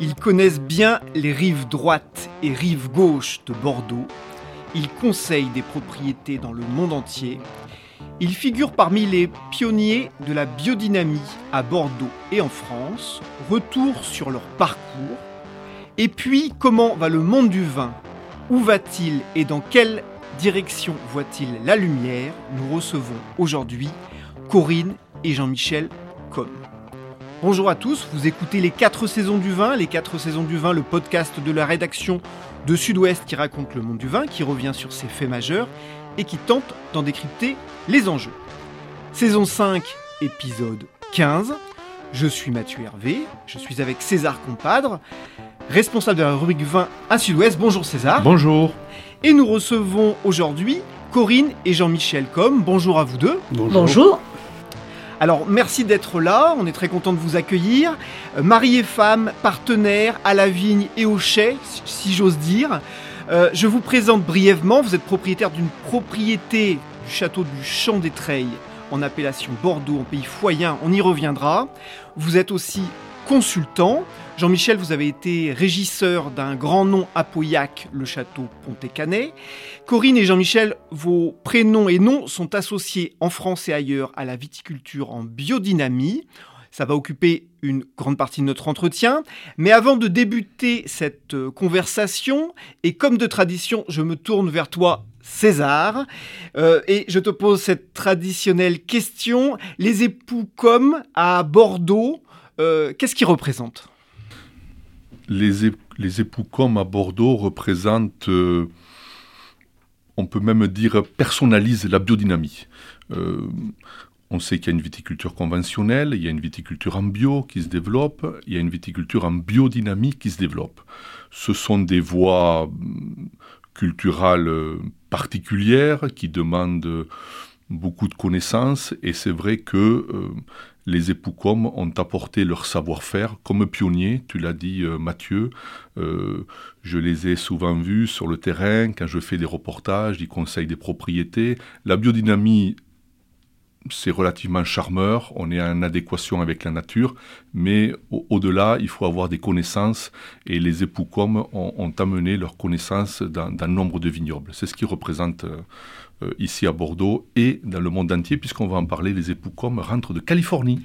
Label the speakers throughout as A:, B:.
A: Ils connaissent bien les rives droites et rives gauches de Bordeaux. Ils conseillent des propriétés dans le monde entier. Ils figurent parmi les pionniers de la biodynamie à Bordeaux et en France. Retour sur leur parcours. Et puis, comment va le monde du vin? Où va-t-il et dans quelle direction voit-il la lumière? Nous recevons aujourd'hui Corinne et Jean-Michel Cohn. Bonjour à tous, vous écoutez les 4 saisons du vin, les 4 saisons du vin, le podcast de la rédaction de Sud-Ouest qui raconte le monde du vin, qui revient sur ses faits majeurs et qui tente d'en décrypter les enjeux. Saison 5, épisode 15. Je suis Mathieu Hervé, je suis avec César Compadre, responsable de la rubrique vin à Sud-Ouest. Bonjour César.
B: Bonjour.
A: Et nous recevons aujourd'hui Corinne et Jean-Michel Com. Bonjour à vous deux.
C: Bonjour. Bonjour.
A: Alors merci d'être là, on est très content de vous accueillir. Euh, mari et femme, partenaires à la vigne et au chai, si j'ose dire. Euh, je vous présente brièvement, vous êtes propriétaire d'une propriété du château du Champ des Treilles en appellation Bordeaux, en pays foyen, on y reviendra. Vous êtes aussi consultant. Jean-Michel, vous avez été régisseur d'un grand nom à Pauillac, le château Pontet-Canet. Corinne et Jean-Michel, vos prénoms et noms sont associés en France et ailleurs à la viticulture en biodynamie. Ça va occuper une grande partie de notre entretien. Mais avant de débuter cette euh, conversation, et comme de tradition, je me tourne vers toi, César, euh, et je te pose cette traditionnelle question. Les époux comme à Bordeaux, euh, qu'est-ce qu'ils représentent
B: les, époux comme à Bordeaux représentent, euh, on peut même dire, personnalisent la biodynamie. Euh, on sait qu'il y a une viticulture conventionnelle, il y a une viticulture en bio qui se développe, il y a une viticulture en biodynamie qui se développe. Ce sont des voies culturelles particulières qui demandent beaucoup de connaissances et c'est vrai que les époux comme ont apporté leur savoir-faire comme pionniers, tu l'as dit euh, Mathieu, euh, je les ai souvent vus sur le terrain quand je fais des reportages, ils conseillent des propriétés. La biodynamie, c'est relativement charmeur, on est en adéquation avec la nature, mais au-delà, il faut avoir des connaissances et les époux comme ont, amené leurs connaissances dans, nombre de vignobles. C'est ce qui représente... Euh, ici à Bordeaux et dans le monde entier, puisqu'on va en parler, les époux comme rentrent de Californie.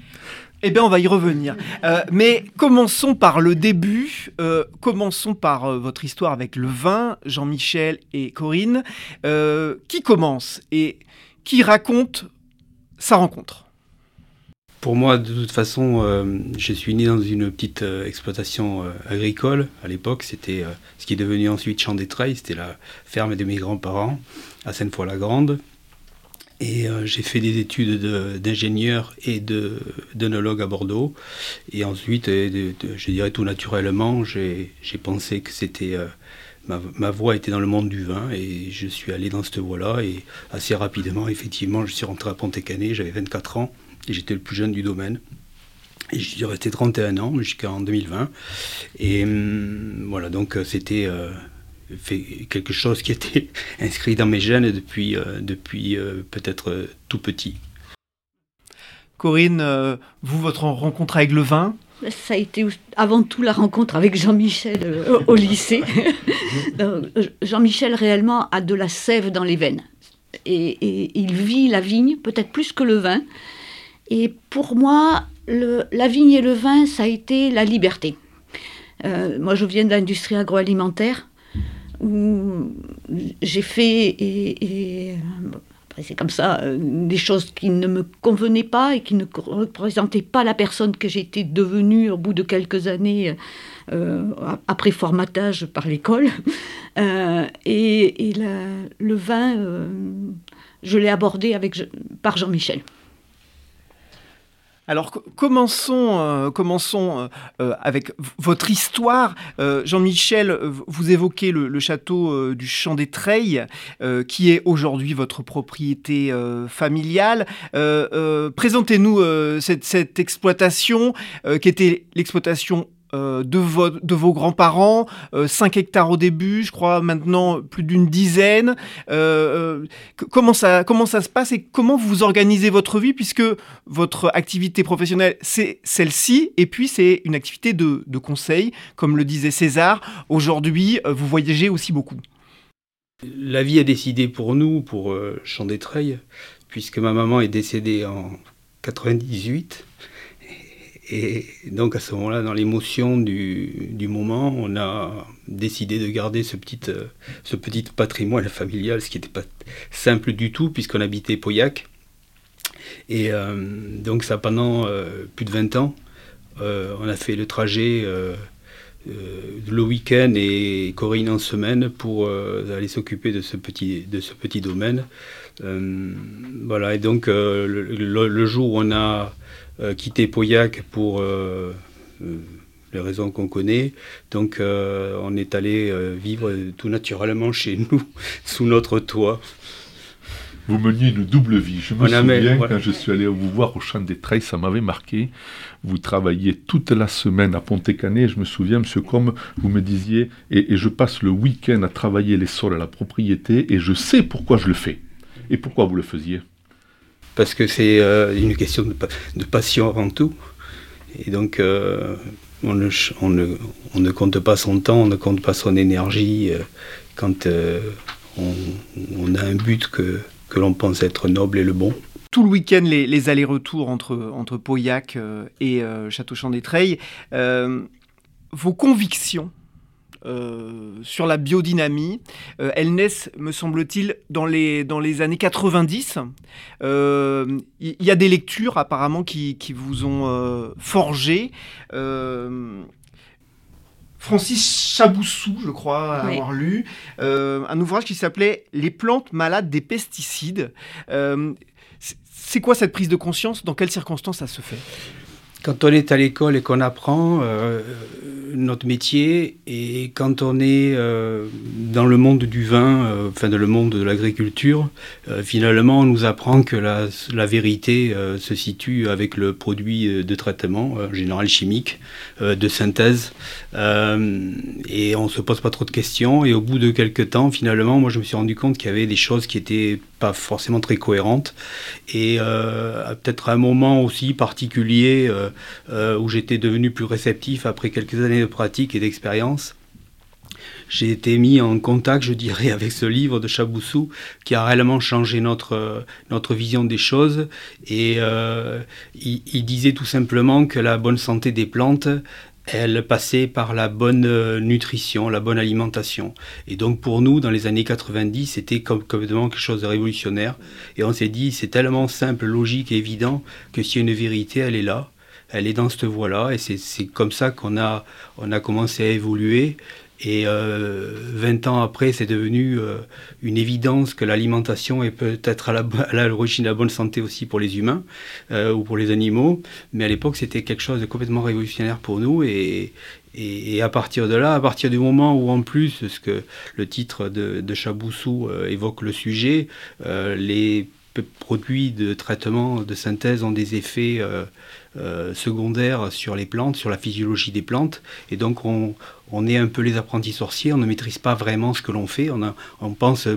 A: Eh bien, on va y revenir. Euh, mais commençons par le début. Euh, commençons par votre histoire avec le vin, Jean-Michel et Corinne. qui commence et qui raconte sa rencontre?
C: Pour moi, de toute façon, je suis né dans une petite exploitation agricole. À l'époque, c'était qui est devenu ensuite Champ des Treilles, c'était la ferme de mes grands-parents à Sainte-Foy-la-Grande. Et euh, j'ai fait des études d'ingénieur et d'œnologue à Bordeaux. Et ensuite, je dirais tout naturellement, j'ai pensé que c'était euh, ma, voie était dans le monde du vin et je suis allé dans cette voie-là. Et assez rapidement, effectivement, je suis rentré à Pontet-Canet, j'avais 24 ans et j'étais le plus jeune du domaine. J'y suis resté 31 ans jusqu'en 2020. Et hum, voilà, donc euh, c'était fait quelque chose qui était inscrit dans mes gènes depuis, euh, depuis euh, peut-être euh, tout petit.
A: Corinne, vous, votre rencontre avec le vin?
D: Ça a été avant tout la rencontre avec Jean-Michel au lycée. Jean-Michel réellement a de la sève dans les veines. Et, il vit la vigne peut-être plus que le vin. Et pour moi, la vigne et le vin, ça a été la liberté. moi, je viens de l'industrie agroalimentaire où j'ai fait après c'est comme ça des choses qui ne me convenaient pas et qui ne représentaient pas la personne que j'étais devenue au bout de quelques années après formatage par l'école. et, le vin, je l'ai abordé avec, par Jean-Michel.
A: Alors commençons, euh, commençons euh, euh, avec votre histoire. Jean-Michel, vous évoquez le, château du Champ des Treilles, qui est aujourd'hui votre propriété familiale. Présentez-nous cette, cette, exploitation, qui était l'exploitation euh, de, de, vos grands-parents, 5 euh, hectares au début, je crois maintenant plus d'une dizaine. Euh, comment, ça, comment ça se passe et comment vous organisez votre vie puisque votre activité professionnelle, c'est celle-ci et puis c'est une activité de, de, conseil, comme le disait César. Aujourd'hui, vous voyagez aussi beaucoup.
C: La vie a décidé pour nous, pour Champ des puisque ma maman est décédée en 98 et donc à ce moment-là, dans l'émotion du, moment, on a décidé de garder ce petit, euh, ce petit patrimoine familial, ce qui n'était pas simple du tout, puisqu'on habitait Pauillac. Et euh, donc ça pendant euh, plus de 20 ans, on a fait le trajet le week-end et Corinne en semaine pour aller s'occuper de ce petit domaine. voilà, et donc le, jour où on a euh, quitté Pauillac pour euh, euh, les raisons qu'on connaît. Donc on est allé vivre tout naturellement chez nous, sous notre toit.
B: Vous meniez une double vie. Je me souviens quand je suis allé vous voir au Champ des Treilles, ça m'avait marqué. Vous travailliez toute la semaine à Pontécanet. Je me souviens, monsieur Comme, vous me disiez, et, et je passe le week-end à travailler les sols à la propriété, et je sais pourquoi je le fais. Et pourquoi vous le faisiez?
C: Parce que c'est euh, une question de, passion avant tout. Et donc, euh, on, ne, compte pas son temps, on ne compte pas son énergie euh, quand on, a un but que, l'on pense être noble et le bon.
A: Tout le week-end, les, allers-retours entre, entre Pauillac et Château-Champ des Treilles. vos convictions sur la biodynamie. Euh, elles naissent, me semble-t-il, dans les, dans les années 90. Il euh, y, a des lectures apparemment qui, qui vous ont forgé. Francis Chaboussou, je crois avoir lu, un ouvrage qui s'appelait Les plantes malades des pesticides. c'est quoi cette prise de conscience? Dans quelles circonstances ça se fait?
C: Quand on est à l'école et qu'on apprend euh, notre métier, et quand on est euh, dans le monde du vin, euh, enfin dans le monde de l'agriculture, finalement on nous apprend que la, la vérité se situe avec le produit de traitement, en général chimique, de synthèse, et on se pose pas trop de questions. Et au bout de quelques temps, finalement, moi je me suis rendu compte qu'il y avait des choses qui étaient pas forcément très cohérentes, et peut-être à un moment aussi particulier euh, où j'étais devenu plus réceptif après quelques années de pratique et d'expérience. J'ai été mis en contact, je dirais, avec ce livre de Chaboussou qui a réellement changé notre, notre vision des choses. Et euh, il, disait tout simplement que la bonne santé des plantes, elle passait par la bonne euh, nutrition, la bonne alimentation. Et donc pour nous, dans les années 90, c'était complètement quelque chose de révolutionnaire. Et on s'est dit, c'est tellement simple, logique et évident que s'il y a une vérité, elle est là elle est dans cette voie-là et c'est comme ça qu'on a, on a commencé à évoluer. Et 20 euh, ans après, c'est devenu euh, une évidence que l'alimentation est peut-être à l'origine de la bonne santé aussi pour les humains euh, ou pour les animaux. Mais à l'époque, c'était quelque chose de complètement révolutionnaire pour nous. Et, à partir de là, à partir du moment où en plus, ce que le titre de, de Chaboussou évoque le sujet, les produits de traitement de synthèse ont des effets euh, secondaires sur les plantes, sur la physiologie des plantes. Et donc on, est un peu les apprentis sorciers, on ne maîtrise pas vraiment ce que l'on fait. On, on, pense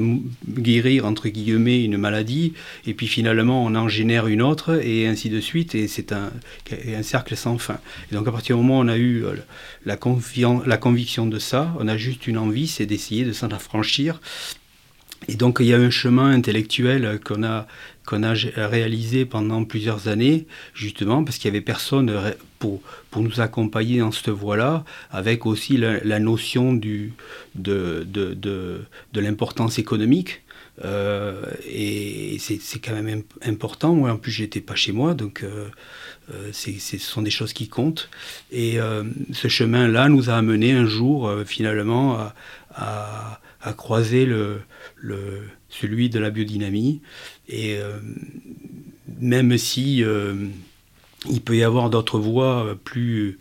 C: guérir, entre guillemets, une maladie, et puis finalement on en génère une autre, et ainsi de suite. Et c'est un, un, cercle sans fin. Et donc à partir du moment où on a eu euh, la, la conviction de ça, on a juste une envie, c'est d'essayer de s'en affranchir Et donc il y a un chemin intellectuel qu'on a, qu'on a réalisé pendant plusieurs années, justement parce qu'il n'y avait personne pour, pour nous accompagner dans cette voie-là, avec aussi la, notion de, de, de, de l'importance économique. Euh, et c'est quand même important. Moi, en plus, j'étais pas chez moi, donc euh, euh ce sont des choses qui comptent. Et euh, ce chemin-là nous a amené un jour, finalement, à, à croiser le, celui de la biodynamie. Et euh, même si euh, il peut y avoir d'autres voies plus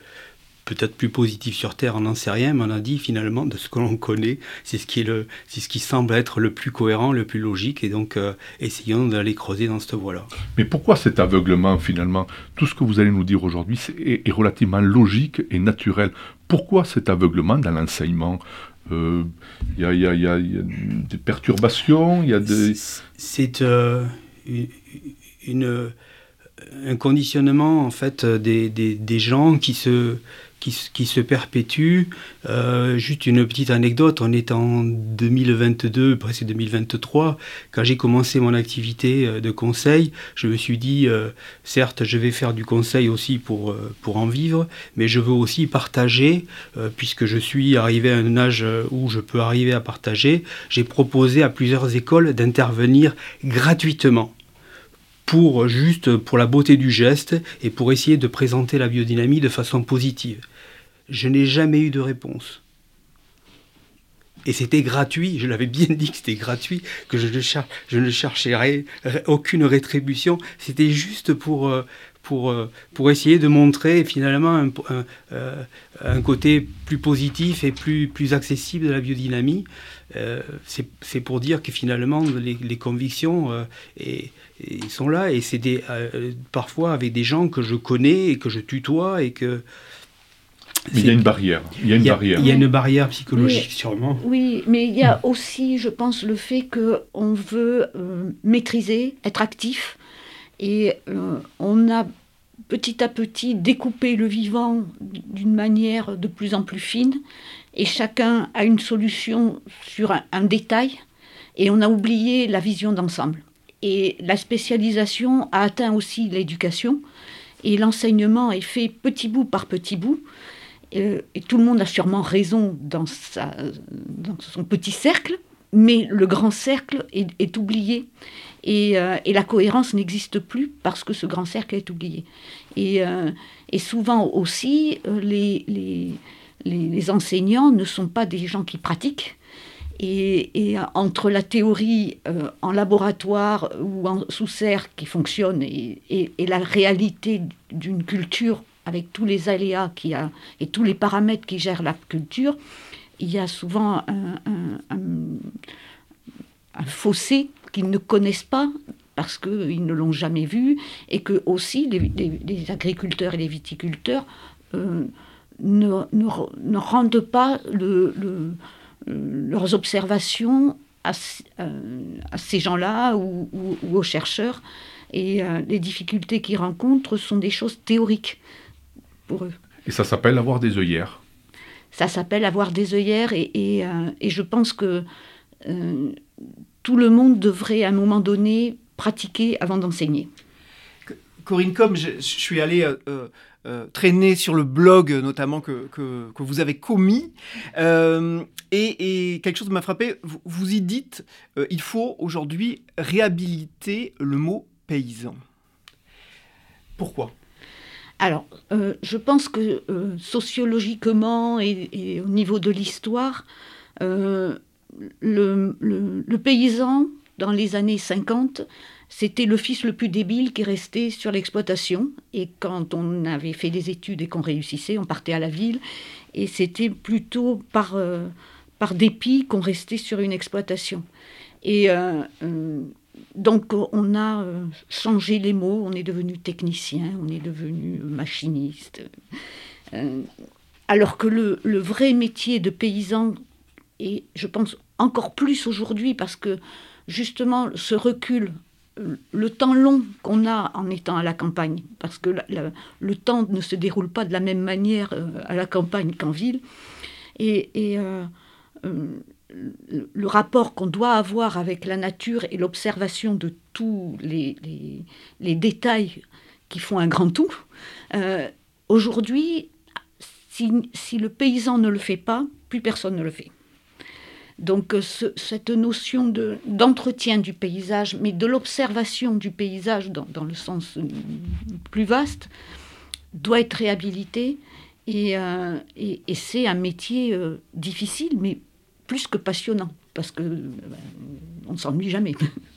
C: peut-être plus positives sur Terre, on n'en sait rien, mais on a dit finalement de ce que l'on connaît, c'est ce qui est le, c'est ce qui semble être le plus cohérent, le plus logique, et donc euh, essayons d'aller creuser dans cette voie-là.
B: Mais pourquoi cet aveuglement finalement? Tout ce que vous allez nous dire aujourd'hui est, relativement logique et naturel. Pourquoi cet aveuglement dans l'enseignement? Il euh, y, a, y, y, des perturbations, il y a des...
C: C'est euh, une, un conditionnement en fait des, des, des gens qui se, qui, se perpétue. Euh, juste une petite anecdote, on est en 2022, presque 2023, quand j'ai commencé mon activité euh, de conseil, je me suis dit, euh, certes, je vais faire du conseil aussi pour, pour en vivre, mais je veux aussi partager, puisque je suis arrivé à un âge où je peux arriver à partager, j'ai proposé à plusieurs écoles d'intervenir gratuitement pour juste pour la beauté du geste et pour essayer de présenter la biodynamie de façon positive. Je n'ai jamais eu de réponse. Et c'était gratuit, je l'avais bien dit que c'était gratuit, que je ne, ne chercherais aucune rétribution. C'était juste pour, euh, pour, euh, pour essayer de montrer finalement un, euh, un, côté plus positif et plus, plus accessible de la biodynamie. c'est pour dire que finalement les, convictions et sont là et c'est parfois avec des gens que je connais et que je tutoie et que
B: mais il y a une barrière. Il y a une, barrière.
C: Il y a une barrière psychologique, sûrement.
D: Oui, mais il y a aussi, je pense, le fait qu'on veut euh, maîtriser, être actif. Et euh, on a petit à petit découpé le vivant d'une manière de plus en plus fine. Et chacun a une solution sur un, un détail. Et on a oublié la vision d'ensemble. Et la spécialisation a atteint aussi l'éducation. Et l'enseignement est fait petit bout par petit bout. Euh, et tout le monde a sûrement raison dans, sa, dans son petit cercle, mais le grand cercle est, oublié. Et, euh, et, la cohérence n'existe plus parce que ce grand cercle est oublié. Et, euh, et souvent aussi, les, les, les, enseignants ne sont pas des gens qui pratiquent. Et, entre la théorie en laboratoire ou en sous serre qui fonctionne et, et la réalité d'une culture avec tous les aléas qui a, et tous les paramètres qui gèrent la culture, il y a souvent un, fossé qu'ils ne connaissent pas parce qu'ils ne l'ont jamais vu et que aussi les, agriculteurs et les viticulteurs euh, ne, rendent pas le, leurs observations à, à ces gens-là ou, aux chercheurs. Et euh, les difficultés qu'ils rencontrent sont des choses théoriques.
B: Et ça s'appelle avoir des œillères.
D: Ça s'appelle avoir des œillères et, et, euh, je pense que euh, tout le monde devrait à un moment donné pratiquer avant d'enseigner.
A: Corinne, comme je, suis allé euh, traîner sur le blog notamment que, que, vous avez commis, et, quelque chose m'a frappé, vous, vous, y dites, il faut aujourd'hui réhabiliter le mot paysan. Pourquoi?
D: Alors, euh, je pense que euh, sociologiquement et, au niveau de l'histoire, euh, le, paysan, dans les années 50, c'était le fils le plus débile qui restait sur l'exploitation. Et quand on avait fait des études et qu'on réussissait, on partait à la ville. Et c'était plutôt par, par dépit qu'on restait sur une exploitation. Et donc on a euh, changé les mots, on est devenu technicien, on est devenu machiniste. Euh, alors que le, vrai métier de paysan, et je pense encore plus aujourd'hui, parce que justement ce recul, le temps long qu'on a en étant à la campagne, parce que le temps ne se déroule pas de la même manière euh, à la campagne qu'en ville, et, le rapport qu'on doit avoir avec la nature et l'observation de tous les, les, détails qui font un grand tout, euh, aujourd'hui, si, si, le paysan ne le fait pas, plus personne ne le fait. Donc euh, cette notion d'entretien du paysage, mais de l'observation du paysage dans, dans, le sens euh, plus vaste, doit être réhabilitée. Et, et, et c'est un métier difficile, mais plus que passionnant, parce que euh, on ne s'ennuie jamais.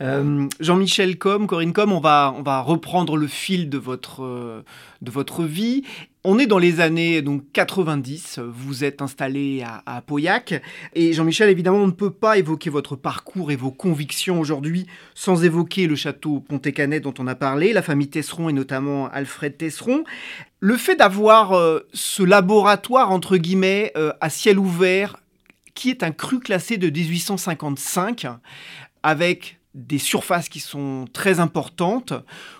A: Euh, Jean-Michel Com, Corinne Com, on va, reprendre le fil de votre, euh, de votre vie. On est dans les années donc 90, vous êtes installé à, Pauillac. Et Jean-Michel, évidemment, on ne peut pas évoquer votre parcours et vos convictions aujourd'hui sans évoquer le château Pontécanet dont on a parlé, la famille Tesseron et notamment Alfred Tesseron. Le fait d'avoir euh, ce laboratoire, entre guillemets, à ciel ouvert, qui est un cru classé de 1855, avec des surfaces qui sont très importantes,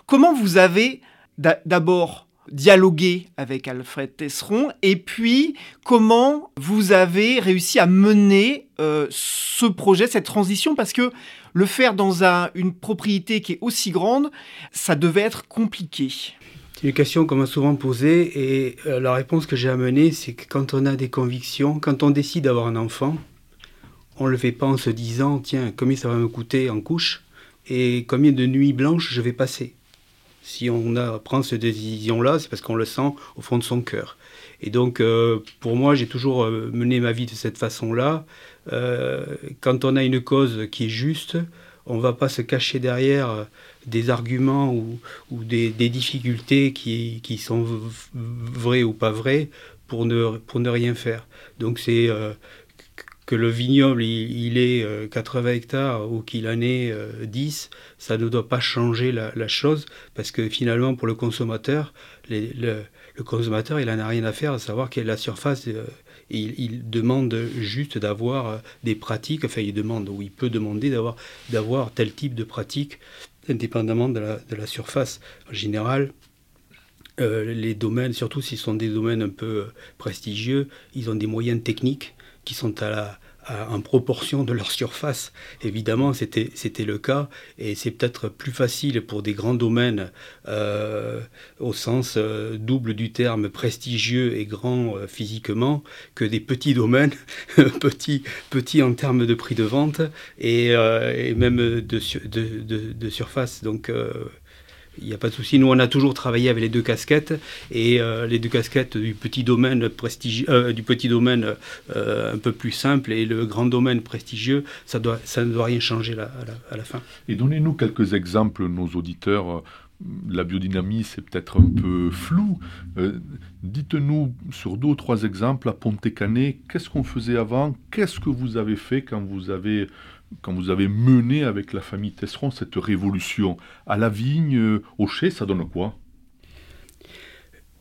A: comment vous avez d'abord dialogué avec Alfred Tesseron et puis comment vous avez réussi à mener euh, ce projet, cette transition, parce que le faire dans une propriété qui est aussi grande, ça devait être compliqué.
C: C'est une question qu'on m'a souvent posée et euh, la réponse que j'ai amenée, c'est que quand on a des convictions, quand on décide d'avoir un enfant, on ne le fait pas en se disant tiens, combien ça va me coûter en couche et combien de nuits blanches je vais passer. Si on a, prend cette décision-là, c'est parce qu'on le sent au fond de son cœur. Et donc, euh, pour moi, j'ai toujours euh, mené ma vie de cette façon-là. quand on a une cause qui est juste, on ne va pas se cacher derrière des arguments ou, des, difficultés qui, sont vraies ou pas vraies pour ne, pour ne rien faire. Donc c'est euh, que le vignoble il, est 80 euh, hectares ou qu'il en ait 10, euh, ça ne doit pas changer la, chose parce que finalement pour le consommateur, le, consommateur il n'en a rien à faire à savoir quelle est la surface. Il, il, demande juste d'avoir des pratiques, enfin il demande ou il peut demander d'avoir, d'avoir tel type de pratique indépendamment de la, surface. En général, euh, les domaines, surtout s'ils sont des domaines un peu euh, prestigieux, ils ont des moyens techniques qui sont à la, en proportion de leur surface. Évidemment, c'était le cas, et c'est peut-être plus facile pour des grands domaines, euh, au sens euh, double du terme, prestigieux et grand euh, physiquement, que des petits domaines, petits, petits en termes de prix de vente et, même de, de, de, de, surface. Donc, il n'y a pas de souci. Nous, on a toujours travaillé avec les deux casquettes et euh, les deux casquettes du petit domaine prestigieux, euh, du petit domaine euh, un peu plus simple et le grand domaine prestigieux, ça, ne doit rien changer à, la, fin.
B: Et donnez-nous quelques exemples, nos auditeurs. La biodynamie, c'est peut-être un peu flou. Dites-nous sur deux ou trois exemples à Pontécanet, qu'est-ce qu'on faisait avant? Qu'est-ce que vous avez fait quand vous avez quand vous avez mené avec la famille Tesseron cette révolution? À la vigne, euh, au chai, ça donne quoi?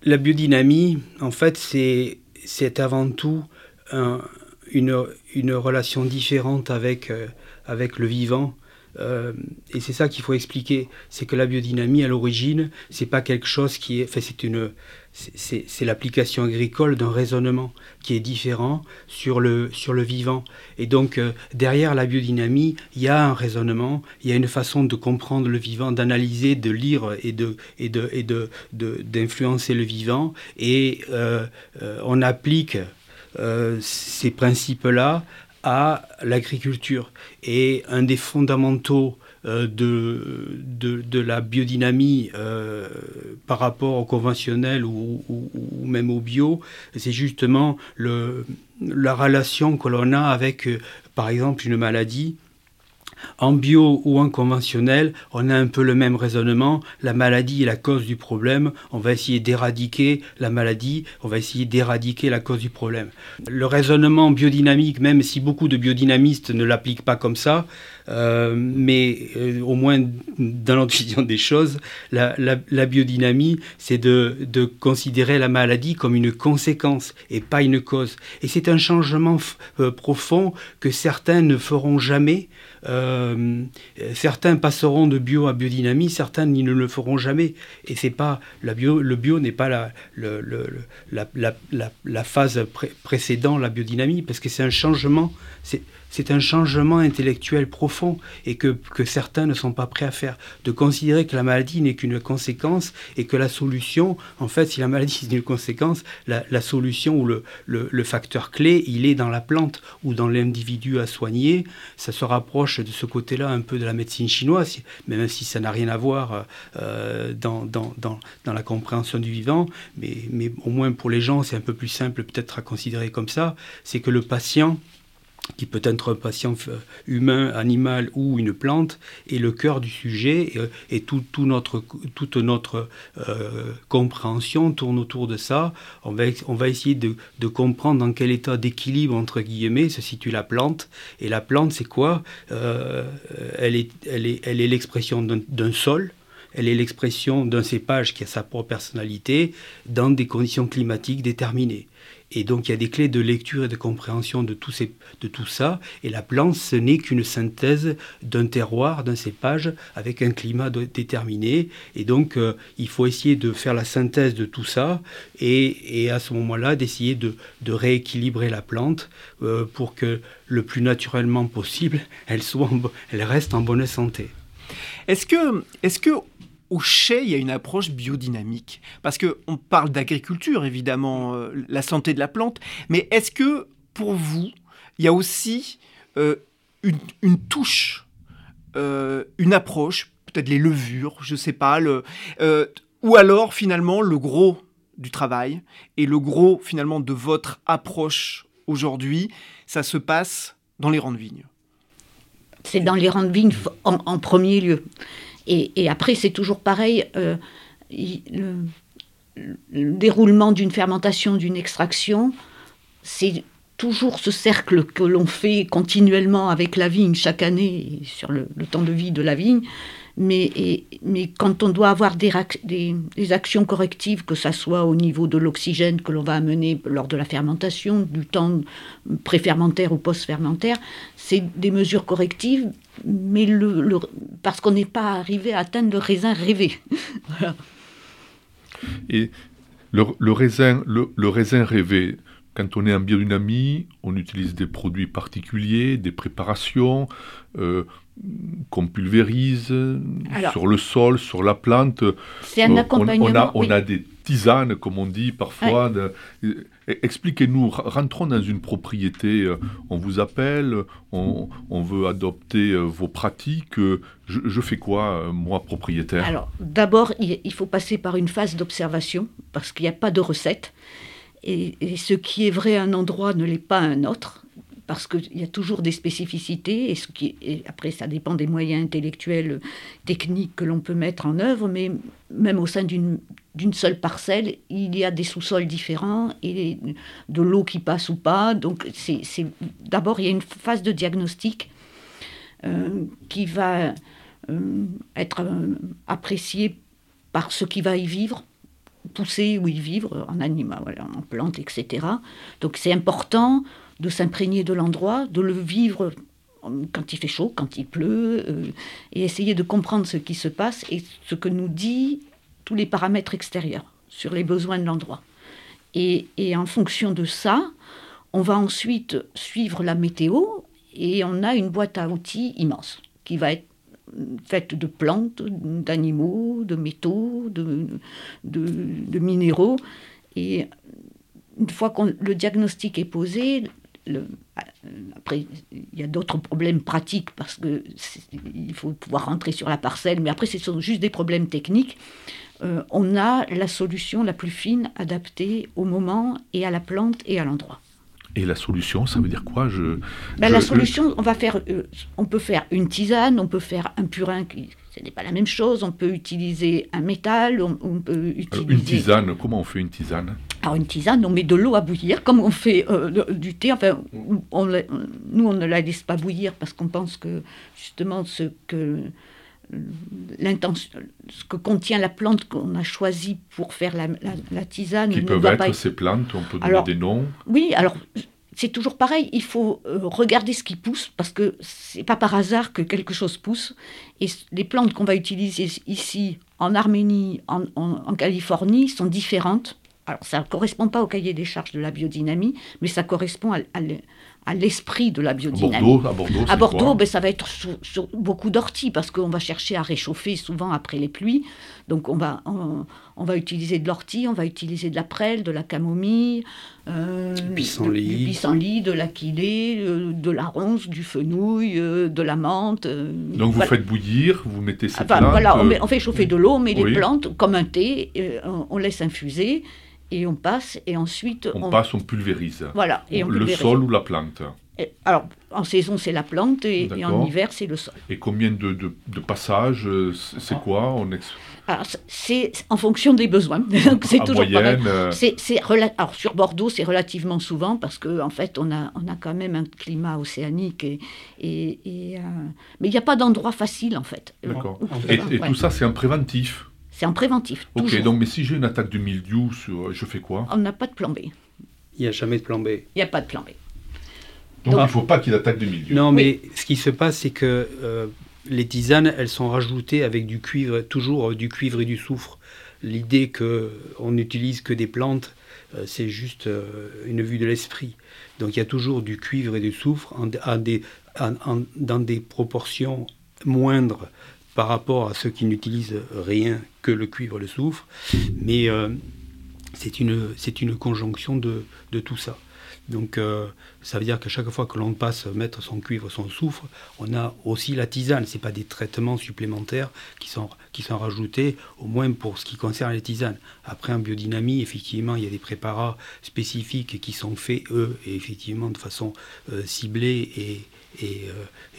C: La biodynamie, en fait, c'est avant tout une, une, relation différente avec, euh, avec le vivant. Euh, et c'est ça qu'il faut expliquer, c'est que la biodynamie à l'origine, c'est pas quelque chose qui est, enfin c'est une, c'est l'application agricole d'un raisonnement qui est différent sur le, sur le vivant. Et donc, euh, derrière la biodynamie, il y a un raisonnement, il y a une façon de comprendre le vivant, d'analyser, de lire et de et de et de d'influencer le vivant. Et euh, on applique ces principes-là à l'agriculture. Et un des fondamentaux euh, de, de, la biodynamie euh, par rapport au conventionnel ou, même au bio, c'est justement le, la relation que l'on a avec, euh, par exemple, une maladie en bio ou en conventionnel, on a un peu le même raisonnement. La maladie est la cause du problème. On va essayer d'éradiquer la maladie. On va essayer d'éradiquer la cause du problème. Le raisonnement biodynamique, même si beaucoup de biodynamistes ne l'appliquent pas comme ça, euh, mais euh, au moins dans notre des choses, la, biodynamie, c'est de, considérer la maladie comme une conséquence et pas une cause. Et c'est un changement euh, profond que certains ne feront jamais. Euh, certains passeront de bio à biodynamie, certains ne le feront jamais. Et c'est pas la bio, le bio n'est pas la, la, phase précédente la biodynamie, parce que c'est un changement. C'est un changement intellectuel profond et que, que, certains ne sont pas prêts à faire. De considérer que la maladie n'est qu'une conséquence et que la solution, en fait, si la maladie est une conséquence, la, solution ou le, le, le, facteur clé, il est dans la plante ou dans l'individu à soigner. Ça se rapproche de ce côté-là un peu de la médecine chinoise, même si ça n'a rien à voir euh, dans, dans, dans, dans, la compréhension du vivant. Mais, mais au moins pour les gens, c'est un peu plus simple peut-être à considérer comme ça. C'est que le patient qui peut être un patient humain, animal ou une plante, est le cœur du sujet et, tout, notre, toute notre euh, compréhension tourne autour de ça. On va, on va essayer de, comprendre dans quel état d'équilibre, entre guillemets, se situe la plante. Et la plante, c'est quoi? Euh, Elle est elle est, elle est l'expression d'un sol, elle est l'expression d'un cépage qui a sa propre personnalité dans des conditions climatiques déterminées. Et donc il y a des clés de lecture et de compréhension de tout, ça. Et la plante, ce n'est qu'une synthèse d'un terroir, d'un cépage, avec un climat déterminé. Et donc euh, il faut essayer de faire la synthèse de tout ça et, à ce moment-là d'essayer de, rééquilibrer la plante euh, pour que le plus naturellement possible, elle, reste en bonne santé.
A: Est-ce que, est-ce que au chai, il y a une approche biodynamique. Parce qu'on parle d'agriculture, évidemment, euh, la santé de la plante, mais est-ce que pour vous, il y a aussi euh, une, touche, euh, une approche, peut-être les levures, je ne sais pas, le, ou alors finalement le gros du travail et le gros finalement de votre approche aujourd'hui, ça se passe dans les rangs de vignes?
D: C'est dans les rangs de vignes en premier lieu. Et, après, c'est toujours pareil. Euh, le, déroulement d'une fermentation, d'une extraction, c'est toujours ce cercle que l'on fait continuellement avec la vigne chaque année sur le, temps de vie de la vigne. Mais, quand on doit avoir des, actions correctives, que ce soit au niveau de l'oxygène que l'on va amener lors de la fermentation, du temps pré-fermentaire ou post-fermentaire, c'est des mesures correctives, mais le, parce qu'on n'est pas arrivé à atteindre le raisin rêvé.
B: Et le, raisin, le, raisin rêvé, quand on est en biodynamie, on utilise des produits particuliers, des préparations euh, qu'on pulvérise sur le sol, sur la plante.
D: C'est un accompagnement.
B: On, a, on a, des tisanes, comme on dit parfois. Expliquez-nous, rentrons dans une propriété, euh, on vous appelle, on, veut adopter euh, vos pratiques. Je, fais quoi, moi, propriétaire?
D: Alors, d'abord, il faut passer par une phase d'observation, parce qu'il n'y a pas de recette. Et, ce qui est vrai à un endroit ne l'est pas à un autre, parce qu'il y a toujours des spécificités, et, qui, après ça dépend des moyens intellectuels, techniques que l'on peut mettre en œuvre, mais même au sein d'une seule parcelle, il y a des sous-sols différents, et de l'eau qui passe ou pas. Donc c'est d'abord, il y a une phase de diagnostic euh, qui va euh, être euh, appréciée par ce qui va y vivre, pousser ou y vivre en animal, en plantes, etc. Donc c'est important de s'imprégner de l'endroit, de le vivre quand il fait chaud, quand il pleut, et essayer de comprendre ce qui se passe et ce que nous dit tous les paramètres extérieurs sur les besoins de l'endroit. Et, en fonction de ça, on va ensuite suivre la météo et on a une boîte à outils immense qui va être faite de plantes, d'animaux, de métaux, de, minéraux. Et une fois que le diagnostic est posé, après, il y a d'autres problèmes pratiques parce qu'il faut pouvoir rentrer sur la parcelle, mais après, ce sont juste des problèmes techniques. Euh, on a la solution la plus fine adaptée au moment et à la plante et à l'endroit.
B: Et la solution, ça veut dire quoi? Je,
D: ben, La solution, on, va faire, euh, on peut faire une tisane, on peut faire un purin, qui, ce n'est pas la même chose, on peut utiliser un métal, on, peut utiliser...
B: une tisane, comment on fait une tisane?
D: Alors une tisane, on met de l'eau à bouillir, comme on fait euh, du thé. Enfin, on, nous, on ne la laisse pas bouillir parce qu'on pense que, justement, ce que ce que contient la plante qu'on a choisie pour faire la, la, tisane.
B: Qui peuvent être ces plantes, on peut donner des noms
D: Oui, alors c'est toujours pareil, il faut euh, regarder ce qui pousse, parce que c'est pas par hasard que quelque chose pousse. Et les plantes qu'on va utiliser ici, en Arménie, en, Californie, sont différentes. Alors, ça ne correspond pas au cahier des charges de la biodynamie, mais ça correspond à, à l'esprit de la biodynamie.
B: À Bordeaux,
D: à Bordeaux, ben, ça va être sur, beaucoup d'orties parce qu'on va chercher à réchauffer souvent après les pluies. Donc on va, on, va utiliser de l'ortie, on va utiliser de la prêle, de la camomille,
C: euh, du pissenlit,
D: de l'aquilée, euh, de la ronce, du fenouil, euh, de la menthe. Euh,
B: Donc vous faites bouillir, vous mettez ces
D: enfin, Voilà, on, fait chauffer de l'eau, on met les plantes comme un thé, on laisse infuser et on passe et ensuite
B: on, passe, on pulvérise.
D: Voilà.
B: Et on le sol ou la plante.
D: alors en saison c'est la plante et, en hiver c'est le sol.
B: Et combien de, de, passages C'est quoi on
D: C'est en fonction des besoins. c'est toujours moyenne, euh, C'est, alors sur Bordeaux c'est relativement souvent parce que en fait on a, on a quand même un climat océanique et, et, euh, mais il n'y a pas d'endroit facile en fait.
B: D'accord. Et, tout ça c'est un préventif.
D: C'est en préventif.
B: Ok, donc mais si j'ai une attaque de mildiou, je fais quoi?
D: On n'a pas de plan B.
C: Il n'y a jamais de plan B.
D: Il n'y a pas de plan B.
B: Donc, il ne faut pas qu'il attaque de mildiou.
C: Non, mais ce qui se passe, c'est que euh, les tisanes, elles sont rajoutées avec du cuivre, toujours euh, du cuivre et du soufre. L'idée qu'on n'utilise que des plantes, euh, c'est juste une vue de l'esprit. Donc il y a toujours du cuivre et du soufre dans des proportions moindres par rapport à ceux qui n'utilisent rien que le cuivre, le soufre, mais euh, c'est une, conjonction de, tout ça. Donc euh, ça veut dire qu'à chaque fois que l'on passe mettre son cuivre, son soufre, on a aussi la tisane. Ce pas des traitements supplémentaires qui sont, rajoutés, au moins pour ce qui concerne les tisanes. Après en biodynamie, effectivement, il y a des préparats spécifiques qui sont faits, eux, et effectivement de façon euh, ciblée et, et,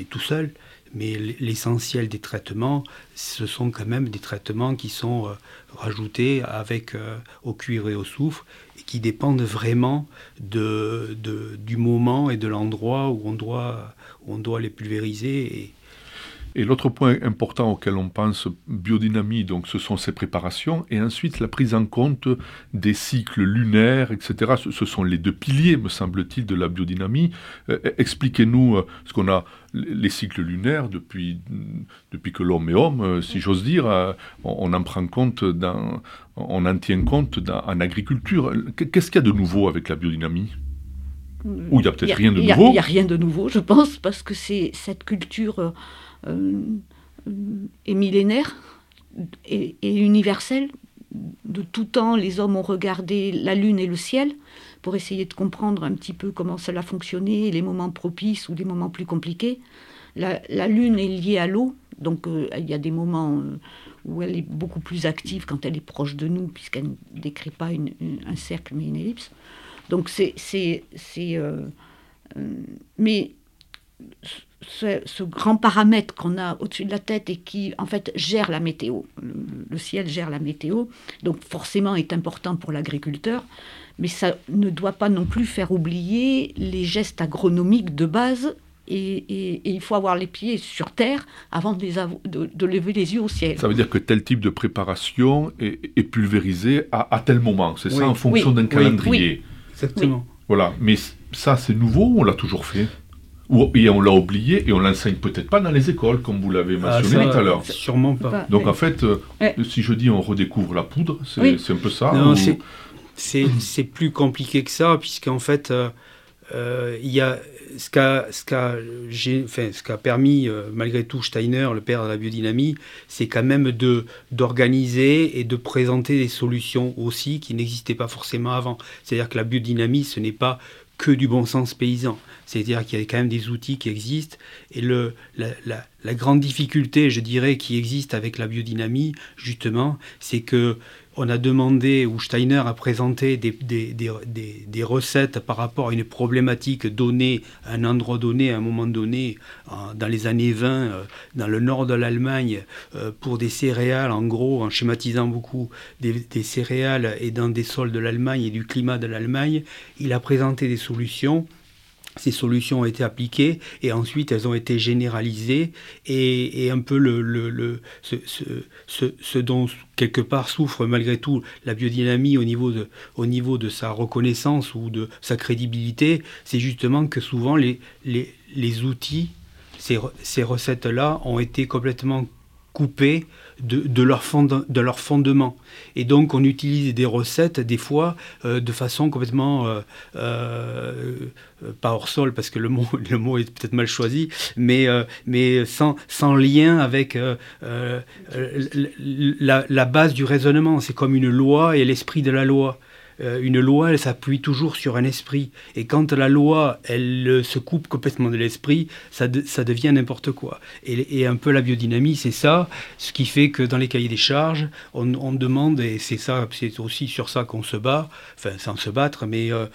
C: et tout seul mais l'essentiel des traitements, ce sont quand même des traitements qui sont euh, rajoutés avec, euh, au cuivre et au soufre et qui dépendent vraiment du moment et de l'endroit où, on doit, les pulvériser. Et
B: l'autre point important auquel on pense biodynamie, donc ce sont ces préparations, et ensuite la prise en compte des cycles lunaires, etc. Ce, sont les deux piliers, me semble-t-il, de la biodynamie. Euh, expliquez-nous euh, ce qu'on a, les cycles lunaires, depuis, depuis que l'homme est homme, euh, si j'ose dire, on, en prend compte, dans, on en tient compte en agriculture. Qu'est-ce qu'il y a de nouveau avec la biodynamie? Ou il n'y a peut-être rien de nouveau?
D: Il n'y a, rien de nouveau, je pense, parce que c'est cette culture euh, est millénaire et, universel. De tout temps, les hommes ont regardé la lune et le ciel pour essayer de comprendre un petit peu comment cela fonctionnait, les moments propices ou des moments plus compliqués. La, lune est liée à l'eau, donc euh, il y a des moments euh, où elle est beaucoup plus active quand elle est proche de nous, puisqu'elle ne décrit pas un cercle mais une ellipse. Donc c'est... mais ce, grand paramètre qu'on a au-dessus de la tête et qui, en fait, gère la météo. Le, ciel gère la météo, donc forcément est important pour l'agriculteur, mais ça ne doit pas non plus faire oublier les gestes agronomiques de base. Et, il faut avoir les pieds sur terre avant de, lever les yeux au ciel.
B: Ça veut dire que tel type de préparation est, pulvérisé à, tel moment, c'est ça, en fonction d'un calendrier.
C: Exactement.
B: Voilà, mais ça c'est nouveau ou on l'a toujours fait et on l'a oublié et on l'enseigne peut-être pas dans les écoles, comme vous l'avez ah, mentionné tout à l'heure.
C: Sûrement pas.
B: Donc en fait, euh, si je dis on redécouvre la poudre, c'est un peu ça
C: Non, c'est plus compliqué que ça, puisqu'en fait, euh, euh, il y a ce qu'a ce enfin, ce qu'a permis malgré tout Steiner, le père de la biodynamie, c'est quand même de d'organiser et de présenter des solutions aussi qui n'existaient pas forcément avant. C'est-à-dire que la biodynamie, ce n'est pas que du bon sens paysan. C'est-à-dire qu'il y a quand même des outils qui existent. Et le, la, grande difficulté, je dirais, qui existe avec la biodynamie, justement, c'est que on a demandé, ou Steiner a présenté des, des, recettes par rapport à une problématique donnée, à un endroit donné, à un moment donné, dans les années 20, euh, dans le nord de l'Allemagne, euh, pour des céréales, en gros, en schématisant beaucoup, des, céréales et dans des sols de l'Allemagne et du climat de l'Allemagne. Il a présenté des solutions ces solutions ont été appliquées et ensuite elles ont été généralisées et, un peu le, le, ce, ce, ce, dont quelque part souffre malgré tout la biodynamie au niveau de, au niveau de sa reconnaissance ou de sa crédibilité, c'est justement que souvent les, les, les outils, ces, ces recettes-là ont été complètement coupées de, leur de leur fondement. Et donc on utilise des recettes des fois euh, de façon complètement euh, euh, pas hors sol parce que le mot, le mot est peut-être mal choisi, mais, mais sans, sans lien avec la, base du raisonnement. C'est comme une loi et l'esprit de la loi. Euh, une loi, elle s'appuie toujours sur un esprit. Et quand la loi, elle euh, se coupe complètement de l'esprit, ça, ça, devient n'importe quoi. Et, un peu la biodynamie, c'est ça, ce qui fait que dans les cahiers des charges, on, demande, et c'est ça, c'est aussi sur ça qu'on se bat, enfin sans se battre, mais euh,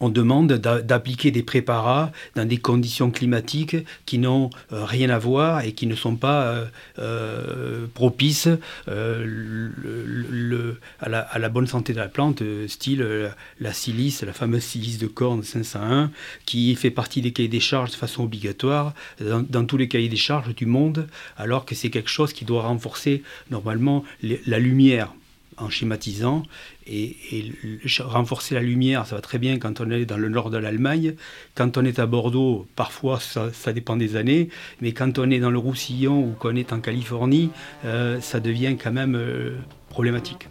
C: on demande d'appliquer des préparats dans des conditions climatiques qui n'ont euh, rien à voir et qui ne sont pas euh, euh, propices à, la, bonne santé de la plante, style la silice, la fameuse silice de corne 501, qui fait partie des cahiers des charges de façon obligatoire. Dans, tous les cahiers des charges du monde, alors que c'est quelque chose qui doit renforcer normalement la lumière en schématisant et, renforcer la lumière, ça va très bien quand on est dans le nord de l'Allemagne. Quand on est à Bordeaux, parfois ça, dépend des années, mais quand on est dans le Roussillon ou qu'on est en Californie, euh, ça devient quand même euh, problématique.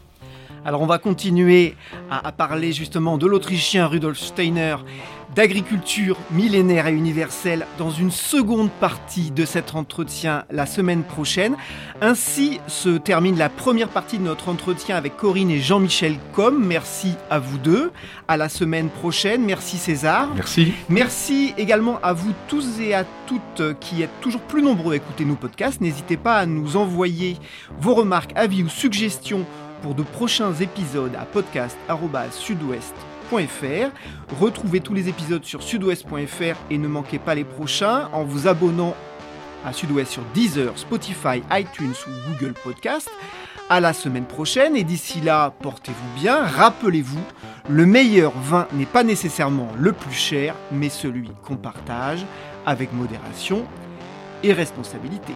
A: Alors on va continuer à, parler justement de l'Autrichien Rudolf Steiner, d'agriculture millénaire et universelle dans une seconde partie de cet entretien la semaine prochaine. Ainsi se termine la première partie de notre entretien avec Corinne et Jean-Michel Com. Merci à vous deux. À la semaine prochaine. Merci César.
B: Merci.
A: Merci également à vous tous et à toutes qui êtes toujours plus nombreux à écouter nos podcasts. N'hésitez pas à nous envoyer vos remarques, avis ou suggestions pour de prochains épisodes à Retrouvez tous les épisodes sur sudouest.fr et ne manquez pas les prochains en vous abonnant à Sudouest sur Deezer, Spotify, iTunes ou Google Podcast. À la semaine prochaine et d'ici là, portez-vous bien. Rappelez-vous, le meilleur vin n'est pas nécessairement le plus cher, mais celui qu'on partage avec modération et responsabilité.